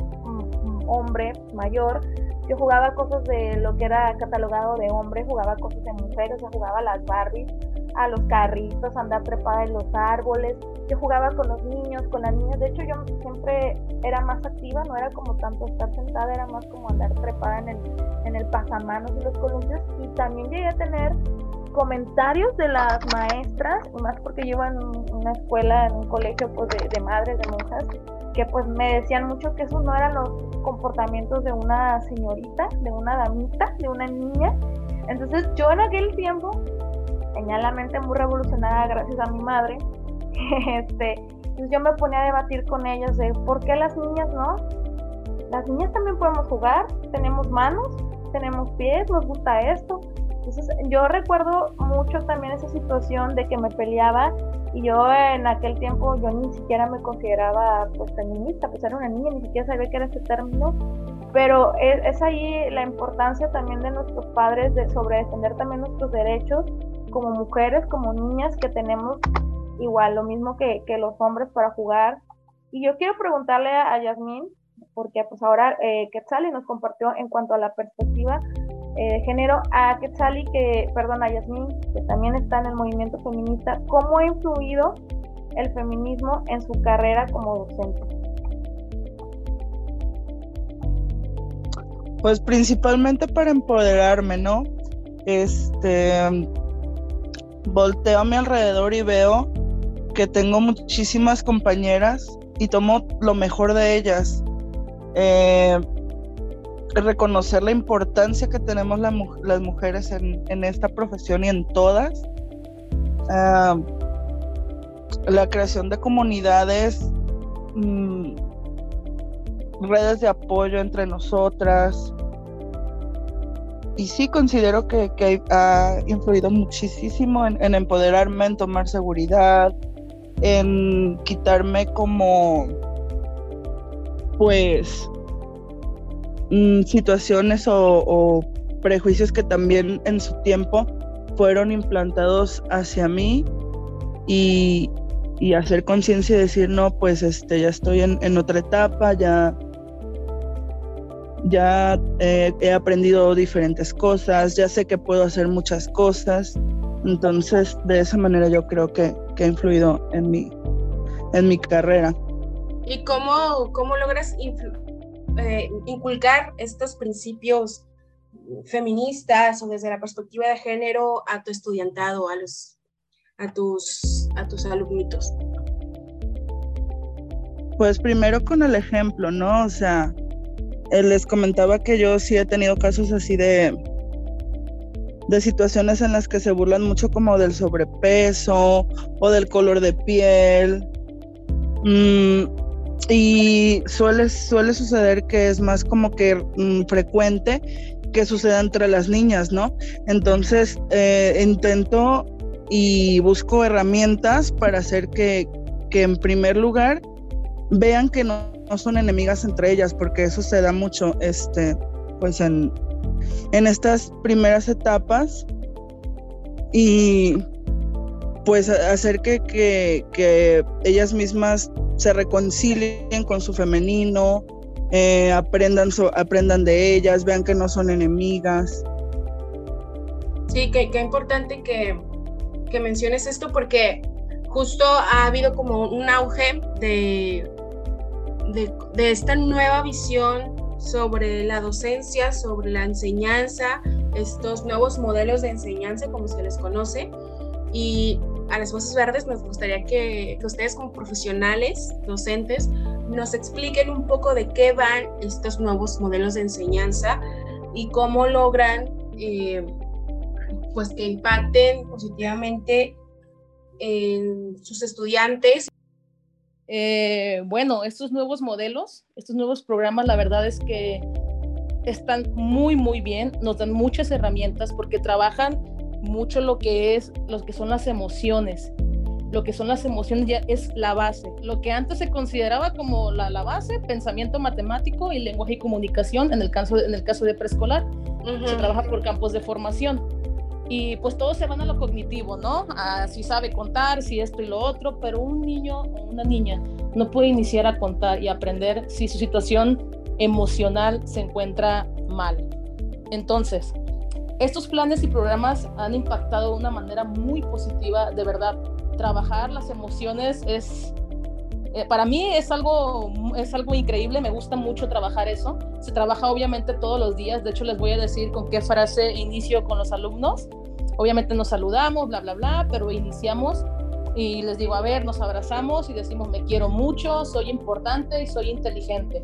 hombre mayor, yo jugaba cosas de lo que era catalogado de hombre, jugaba cosas de mujeres, yo jugaba a las Barbies, a los carritos, andar trepada en los árboles. Yo jugaba con los niños, con las niñas. De hecho, yo siempre era más activa, no era como tanto estar sentada, era más como andar trepada en el, en el pasamanos y los columpios. Y también llegué a tener comentarios de las maestras, más porque yo en una escuela, en un colegio pues, de, de madres, de monjas, que pues me decían mucho que esos no eran los comportamientos de una señorita, de una damita, de una niña. Entonces yo en aquel tiempo tenía la mente muy revolucionada gracias a mi madre. este, entonces yo me ponía a debatir con ellos de por qué las niñas no. Las niñas también podemos jugar, tenemos manos, tenemos pies, nos gusta esto. Entonces yo recuerdo mucho también esa situación de que me peleaba y yo en aquel tiempo yo ni siquiera me consideraba pues feminista, pues era una niña, ni siquiera sabía qué era ese término, pero es, es, ahí la importancia también de nuestros padres de sobre defender también nuestros derechos como mujeres, como niñas que tenemos igual lo mismo que, los hombres para jugar. Y yo quiero preguntarle a Yasmín, porque pues ahora eh, Quetzali nos compartió en cuanto a la perspectiva eh, género a Quetzali, que, perdón, a Yasmín, que también está en el movimiento feminista, ¿cómo ha influido el feminismo en su carrera como docente? Pues principalmente para empoderarme, ¿no? Este, volteo a mi alrededor y veo que tengo muchísimas compañeras y tomo lo mejor de ellas. Eh, reconocer la importancia que tenemos las mujeres en, esta profesión y en todas. Ah, la creación de comunidades, mm, redes de apoyo entre nosotras. Y sí considero que, ha influido muchísimo en, empoderarme, en tomar seguridad, en quitarme como, pues, Mm, situaciones o, prejuicios que también en su tiempo fueron implantados hacia mí y, hacer conciencia y decir, no, pues este, ya estoy en, otra etapa, ya, ya he aprendido diferentes cosas, ya sé que puedo hacer muchas cosas. Entonces, de esa manera yo creo que, ha influido en mi, en mi carrera. ¿Y cómo, cómo logras? Eh, inculcar estos principios feministas o desde la perspectiva de género a tu estudiantado, a los a tus a tus alumnitos? Pues primero con el ejemplo, ¿no? O sea, les comentaba que yo sí he tenido casos así de de situaciones en las que se burlan mucho como del sobrepeso o del color de piel. Mm, y suele, suele suceder que es más como que mm, frecuente que suceda entre las niñas, ¿no? Entonces eh, intento y busco herramientas para hacer que, que en primer lugar vean que no, no, son enemigas entre ellas, porque eso se da mucho, este, pues en, en estas primeras etapas y pues hacer que, que, que ellas mismas se reconcilien con su femenino, eh, aprendan, aprendan de ellas, vean que no son enemigas. Sí, qué importante que, que, menciones esto porque justo ha habido como un auge de, de, esta nueva visión sobre la docencia, sobre la enseñanza, estos nuevos modelos de enseñanza como se les conoce. Y a las Voces Verdes nos gustaría que, ustedes como profesionales, docentes, nos expliquen un poco de qué van estos nuevos modelos de enseñanza y cómo logran eh, pues que impacten positivamente en sus estudiantes. Eh, bueno, estos nuevos modelos, estos nuevos programas, la verdad es que están muy, muy bien, nos dan muchas herramientas porque trabajan mucho lo que es, lo que son las emociones. Lo que son las emociones ya es la base. Lo que antes se consideraba como la, la base, pensamiento matemático y lenguaje y comunicación, en el caso, en el caso de preescolar, se trabaja por campos de formación. Y pues todos se van a lo cognitivo, ¿no? A si sabe contar, si esto y lo otro, pero un niño o una niña no puede iniciar a contar y aprender si su situación emocional se encuentra mal. Entonces, estos planes y programas han impactado de una manera muy positiva, de verdad. Trabajar las emociones es, eh, para mí es algo, es algo increíble, me gusta mucho trabajar eso. Se trabaja obviamente todos los días, de hecho les voy a decir con qué frase inicio con los alumnos. Obviamente nos saludamos, bla, bla, bla, pero iniciamos y les digo, a ver, nos abrazamos y decimos, me quiero mucho, soy importante y soy inteligente.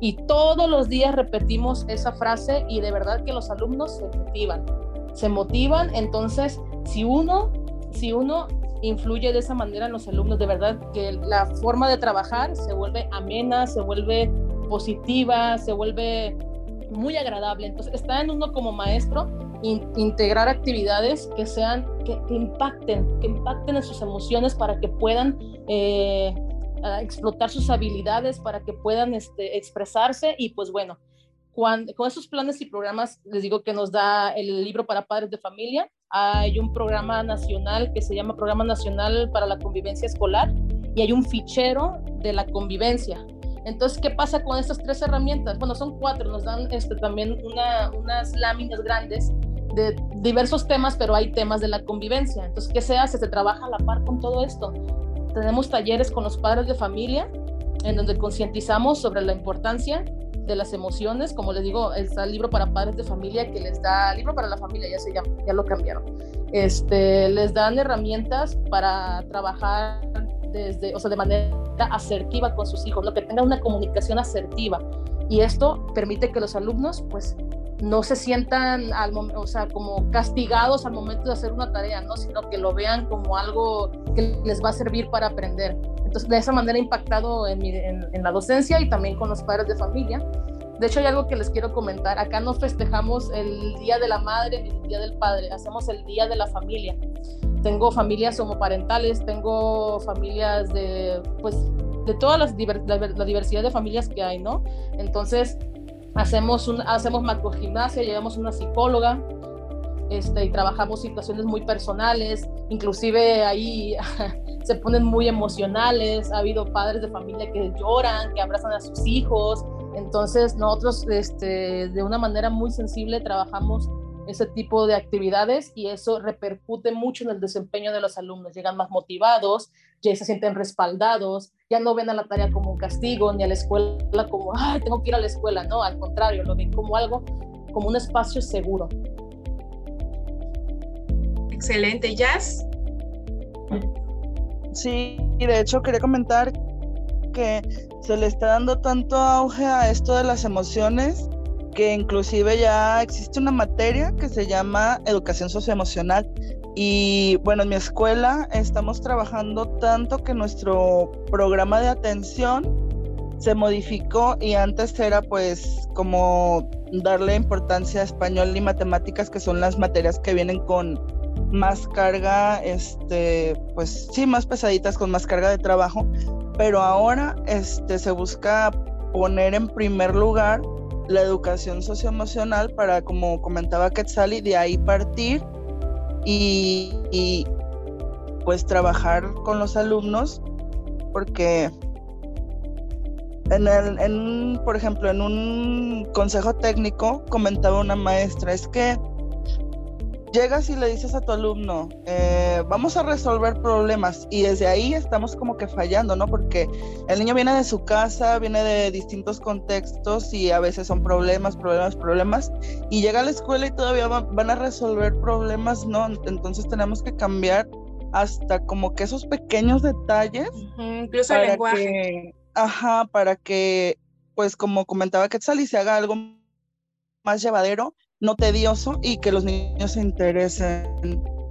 Y todos los días repetimos esa frase y de verdad que los alumnos se motivan. Se motivan, entonces si uno, si uno influye de esa manera en los alumnos, de verdad que la forma de trabajar se vuelve amena, se vuelve positiva, se vuelve muy agradable. Entonces está en uno como maestro integrar actividades que sean, que, impacten, que impacten en sus emociones para que puedan eh, explotar sus habilidades, para que puedan este, expresarse y pues bueno, con esos planes y programas, les digo que nos da el libro para padres de familia, hay un programa nacional que se llama Programa Nacional para la Convivencia Escolar y hay un fichero de la convivencia. Entonces, ¿qué pasa con estas tres herramientas? Bueno, son cuatro, nos dan este, también unas láminas grandes de diversos temas, pero hay temas de la convivencia. Entonces, ¿qué se hace? Se trabaja a la par con todo esto. Tenemos talleres con los padres de familia en donde concientizamos sobre la importancia de las emociones. Como les digo, está el libro para padres de familia que les da, libro para la familia ya se llama, ya lo cambiaron. Este, les dan herramientas para trabajar desde, o sea, de manera asertiva con sus hijos, lo que tengan una comunicación asertiva. Y esto permite que los alumnos, pues, no se sientan al o sea, como castigados al momento de hacer una tarea, ¿no? sino que lo vean como algo que les va a servir para aprender. Entonces, de esa manera he impactado en, en, la docencia y también con los padres de familia. De hecho, hay algo que les quiero comentar. Acá no festejamos el Día de la Madre ni el Día del Padre, hacemos el Día de la Familia. Tengo familias homoparentales, tengo familias de, pues, de toda la, la diversidad de familias que hay, ¿no? Entonces, hacemos, un, hacemos macrogimnasia, llevamos una psicóloga este, y trabajamos situaciones muy personales, inclusive ahí se ponen muy emocionales, ha habido padres de familia que lloran, que abrazan a sus hijos, entonces nosotros este, de una manera muy sensible trabajamos ese tipo de actividades y eso repercute mucho en el desempeño de los alumnos. Llegan más motivados, ya se sienten respaldados, ya no ven a la tarea como un castigo ni a la escuela como, ay, tengo que ir a la escuela. No, al contrario, lo ven como algo, como un espacio seguro. Excelente, Jazz. Sí, y de hecho quería comentar que se le está dando tanto auge a esto de las emociones que inclusive ya existe una materia que se llama educación socioemocional. Y bueno, en mi escuela estamos trabajando tanto que nuestro programa de atención se modificó y antes era pues como darle importancia a español y matemáticas, que son las materias que vienen con más carga, este, pues sí, más pesaditas, con más carga de trabajo, pero ahora este, se busca poner en primer lugar la educación socioemocional para, como comentaba Quetzali, de ahí partir y, pues trabajar con los alumnos, porque en, el, en, por ejemplo, en un consejo técnico comentaba una maestra, es que llegas y le dices a tu alumno, eh, vamos a resolver problemas y desde ahí estamos como que fallando, ¿no? Porque el niño viene de su casa, viene de distintos contextos y a veces son problemas, problemas, problemas y llega a la escuela y todavía van a resolver problemas, ¿no? Entonces tenemos que cambiar hasta como que esos pequeños detalles. incluso el lenguaje. ajá, para que, pues como comentaba Quetzal, y se haga algo más llevadero no tedioso y que los niños se interesen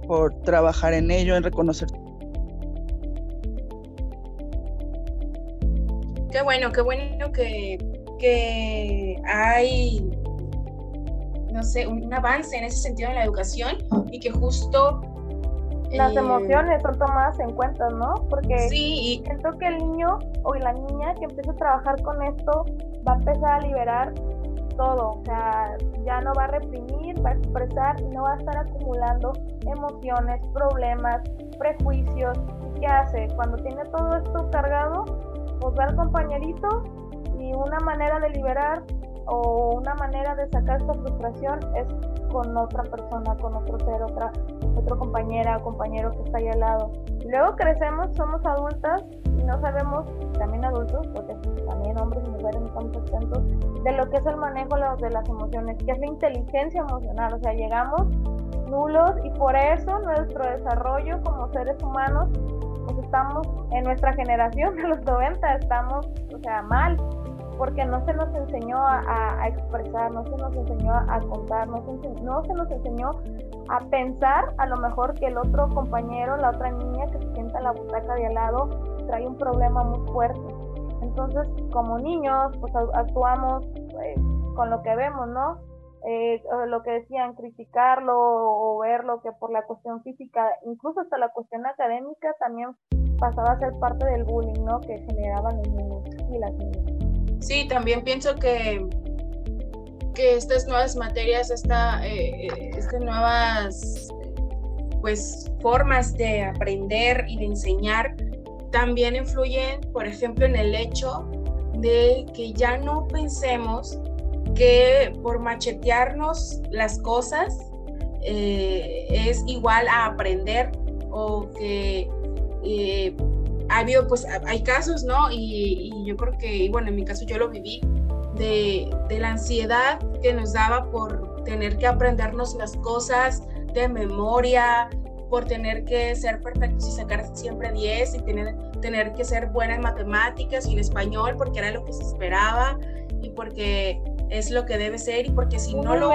por trabajar en ello, en reconocer. Qué bueno, qué bueno que, que hay, no sé, un avance en ese sentido en la educación y que justo las eh, emociones son tomadas en cuenta, ¿no? Porque sí, siento que el niño o la niña que empieza a trabajar con esto va a empezar a liberar todo, o sea, ya no va a reprimir, va a expresar y no va a estar acumulando emociones, problemas, prejuicios. ¿Qué hace? Cuando tiene todo esto cargado, pues va al compañerito y una manera de liberar o una manera de sacar esta frustración es con otra persona, con otro ser, otra, otra compañera compañero que está ahí al lado. luego crecemos, somos adultas y no sabemos, también adultos, porque también hombres y mujeres estamos atentos, de lo que es el manejo de las emociones, que es la inteligencia emocional. O sea, llegamos nulos y por eso nuestro desarrollo como seres humanos estamos en nuestra generación de los 90, estamos, o sea, mal, porque no se nos enseñó a, expresar, no se nos enseñó a, contar, no se, no se nos enseñó a pensar a lo mejor que el otro compañero, la otra niña que se sienta en la butaca de al lado, trae un problema muy fuerte. Entonces, como niños, pues actuamos eh, con lo que vemos, ¿no? Eh, lo que decían, criticarlo o verlo que por la cuestión física, incluso hasta la cuestión académica también pasaba a ser parte del bullying, ¿no? Que generaban los niños y las niñas. Sí, también pienso que, que estas nuevas materias, esta, eh, estas nuevas pues formas de aprender y de enseñar también influyen, por ejemplo, en el hecho de que ya no pensemos que por machetearnos las cosas eh, es igual a aprender o que eh, ha habido, pues hay casos, ¿no? Y, yo creo que, bueno, en mi caso yo lo viví, de, de, la ansiedad que nos daba por tener que aprendernos las cosas de memoria, por tener que ser perfectos y sacar siempre 10 y tener, tener que ser buena en matemáticas y en español porque era lo que se esperaba y porque es lo que debe ser y porque si no lo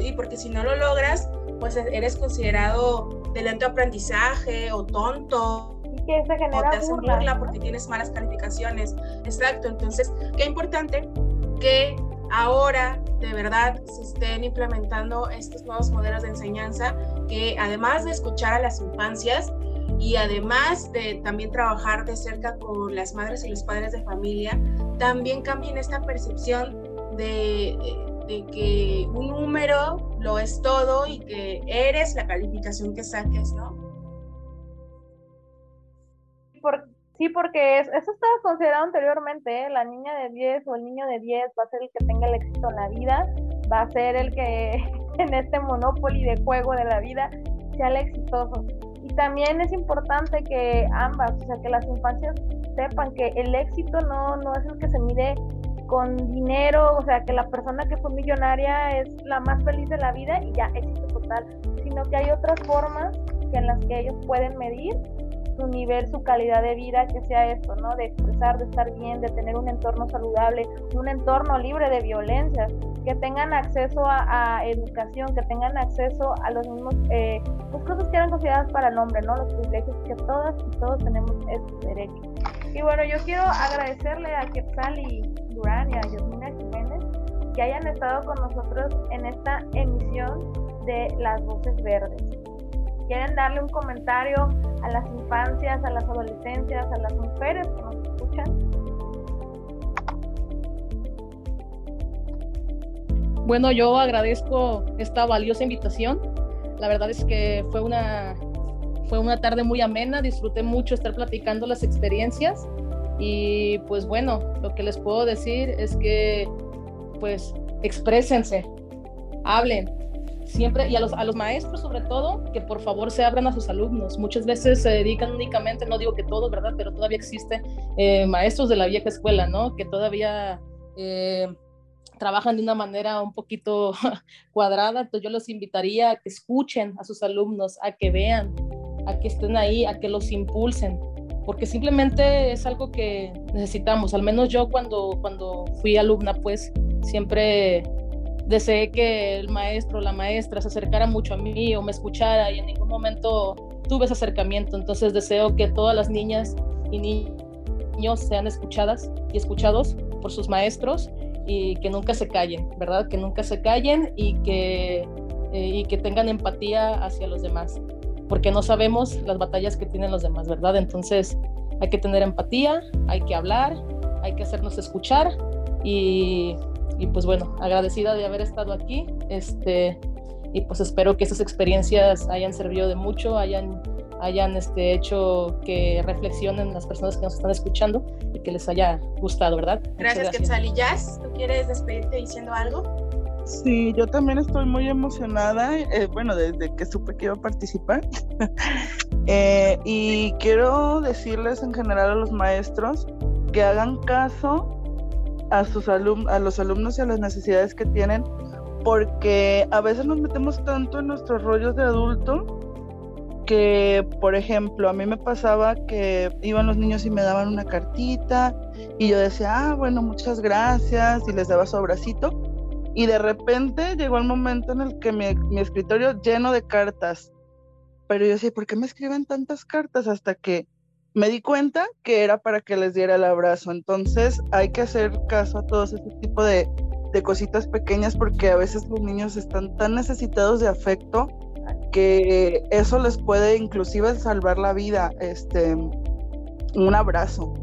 y porque si no lo logras pues eres considerado de lento aprendizaje o tonto y que se genera o te hacen burla, porque tienes malas calificaciones exacto entonces qué importante que ahora de verdad se estén implementando estos nuevos modelos de enseñanza que además de escuchar a las infancias y además de también trabajar de cerca con las madres y los padres de familia, también cambien esta percepción de, que un número lo es todo y que eres la calificación que saques, ¿no? Sí, porque eso estaba considerado anteriormente, ¿eh? la niña de 10 o el niño de 10 va a ser el que tenga el éxito en la vida, va a ser el que en este monopoly de juego de la vida sea el exitoso. Y también es importante que ambas, o sea, que las infancias sepan que el éxito no, no es el que se mide con dinero, o sea, que la persona que fue millonaria es la más feliz de la vida y ya éxito total, sino que hay otras formas en las que ellos pueden medir su nivel, su calidad de vida, que sea esto, ¿no? De expresar, de estar bien, de tener un entorno saludable, un entorno libre de violencia, que tengan acceso a, educación, que tengan acceso a los mismos, eh, pues cosas que eran consideradas para el hombre, ¿no? Los privilegios que todas y todos tenemos esos derechos. Y bueno, yo quiero agradecerle a Quetzal y Durán y a Yosmina Jiménez que hayan estado con nosotros en esta emisión de Las Voces Verdes quieren darle un comentario a las infancias, a las adolescencias, a las mujeres que nos escuchan. Bueno, yo agradezco esta valiosa invitación. La verdad es que fue una, fue una tarde muy amena, disfruté mucho estar platicando las experiencias y pues bueno, lo que les puedo decir es que pues exprésense, hablen, siempre, y a los, a los maestros sobre todo, que por favor se abran a sus alumnos. Muchas veces se dedican únicamente, no digo que todos, ¿verdad? Pero todavía existen eh, maestros de la vieja escuela, ¿no? Que todavía eh, trabajan de una manera un poquito cuadrada. Entonces yo los invitaría a que escuchen a sus alumnos, a que vean, a que estén ahí, a que los impulsen porque simplemente es algo que necesitamos. Al menos yo cuando, cuando fui alumna, pues siempre deseé que el maestro o la maestra se acercara mucho a mí o me escuchara y en ningún momento tuve ese acercamiento. Entonces deseo que todas las niñas y niños sean escuchadas y escuchados por sus maestros y que nunca se callen, ¿verdad? Que nunca se callen y que, eh, y que tengan empatía hacia los demás, porque no sabemos las batallas que tienen los demás, ¿verdad? Entonces hay que tener empatía, hay que hablar, hay que hacernos escuchar y y pues bueno, agradecida de haber estado aquí. Este, y pues espero que esas experiencias hayan servido de mucho, hayan, hayan este, hecho que reflexionen las personas que nos están escuchando y que les haya gustado, ¿verdad? Gracias, Quetzal. ¿Y Jazz, tú quieres despedirte diciendo algo? Sí, yo también estoy muy emocionada, eh, bueno, desde que supe que iba a participar. eh, y quiero decirles en general a los maestros que hagan caso a, sus alum a los alumnos y a las necesidades que tienen, porque a veces nos metemos tanto en nuestros rollos de adulto que, por ejemplo, a mí me pasaba que iban los niños y me daban una cartita y yo decía, ah, bueno, muchas gracias y les daba su abracito. Y de repente llegó el momento en el que mi, mi escritorio lleno de cartas. Pero yo decía, ¿por qué me escriben tantas cartas? Hasta que me di cuenta que era para que les diera el abrazo. Entonces hay que hacer caso a todos ese tipo de, de cositas pequeñas porque a veces los niños están tan necesitados de afecto que eso les puede inclusive salvar la vida, este, un abrazo.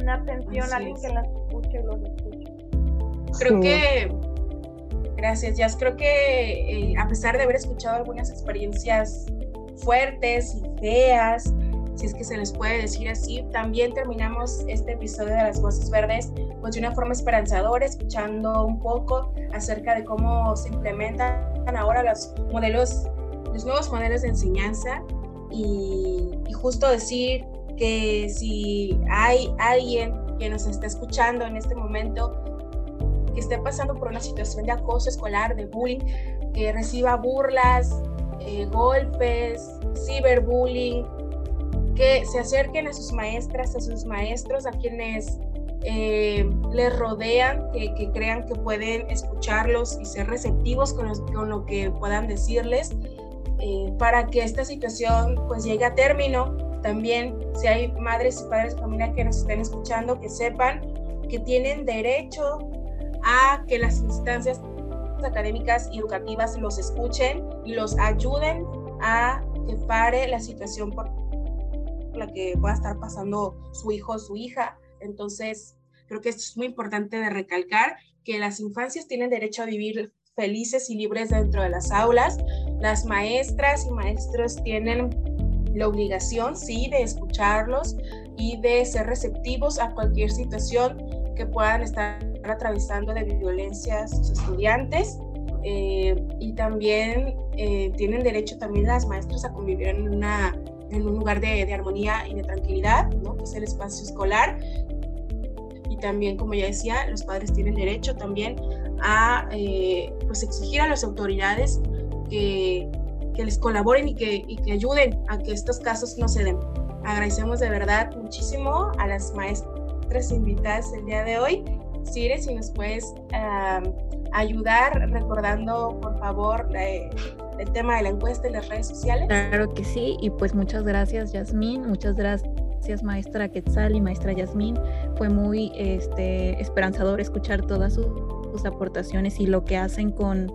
Una atención, alguien que las escuche los escuche. Creo que, gracias, Jazz, creo que eh, a pesar de haber escuchado algunas experiencias fuertes y feas, si es que se les puede decir así. También terminamos este episodio de las Voces Verdes pues de una forma esperanzadora, escuchando un poco acerca de cómo se implementan ahora los modelos, los nuevos modelos de enseñanza y, y justo decir que si hay alguien que nos está escuchando en este momento que esté pasando por una situación de acoso escolar, de bullying, que reciba burlas, eh, golpes, ciberbullying, que se acerquen a sus maestras, a sus maestros, a quienes eh, les rodean, que, crean que pueden escucharlos y ser receptivos con, con lo que puedan decirles, eh, para que esta situación pues llegue a término. También si hay madres y padres de familia que nos estén escuchando, que sepan que tienen derecho a que las instancias académicas y educativas los escuchen y los ayuden a que pare la situación por la que pueda estar pasando su hijo o su hija. Entonces, creo que es muy importante de recalcar que las infancias tienen derecho a vivir felices y libres dentro de las aulas. Las maestras y maestros tienen la obligación, sí, de escucharlos y de ser receptivos a cualquier situación que puedan estar atravesando de violencia a sus estudiantes. Eh, y también eh, tienen derecho también las maestras a convivir en una en un lugar de, de armonía y de tranquilidad, ¿no? que es el espacio escolar. Y también, como ya decía, los padres tienen derecho también a eh, pues exigir a las autoridades que, que les colaboren y que, y que ayuden a que estos casos no se den. Agradecemos de verdad muchísimo a las maestras invitadas el día de hoy. Sire, si nos puedes ayudar recordando, por favor, la, el tema de la encuesta en las redes sociales. Claro que sí, y pues muchas gracias Yasmín, muchas gracias maestra Quetzal y maestra Yasmín. Fue muy este, esperanzador escuchar todas sus, aportaciones y lo que hacen con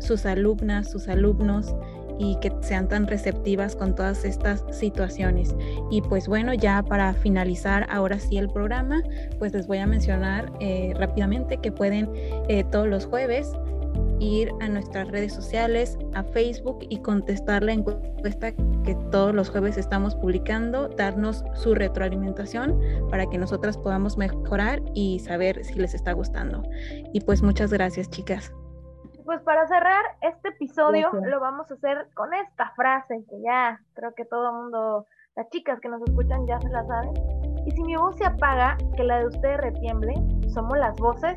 sus alumnas, sus alumnos y que sean tan receptivas con todas estas situaciones. Y pues bueno, ya para finalizar ahora sí el programa, pues les voy a mencionar eh, rápidamente que pueden eh, todos los jueves ir a nuestras redes sociales, a Facebook y contestar la encuesta que todos los jueves estamos publicando, darnos su retroalimentación para que nosotras podamos mejorar y saber si les está gustando. Y pues muchas gracias, chicas. Pues para cerrar este episodio lo vamos a hacer con esta frase que ya creo que todo el mundo, las chicas que nos escuchan ya se la saben. Y si mi voz se apaga, que la de ustedes retiemble, somos las voces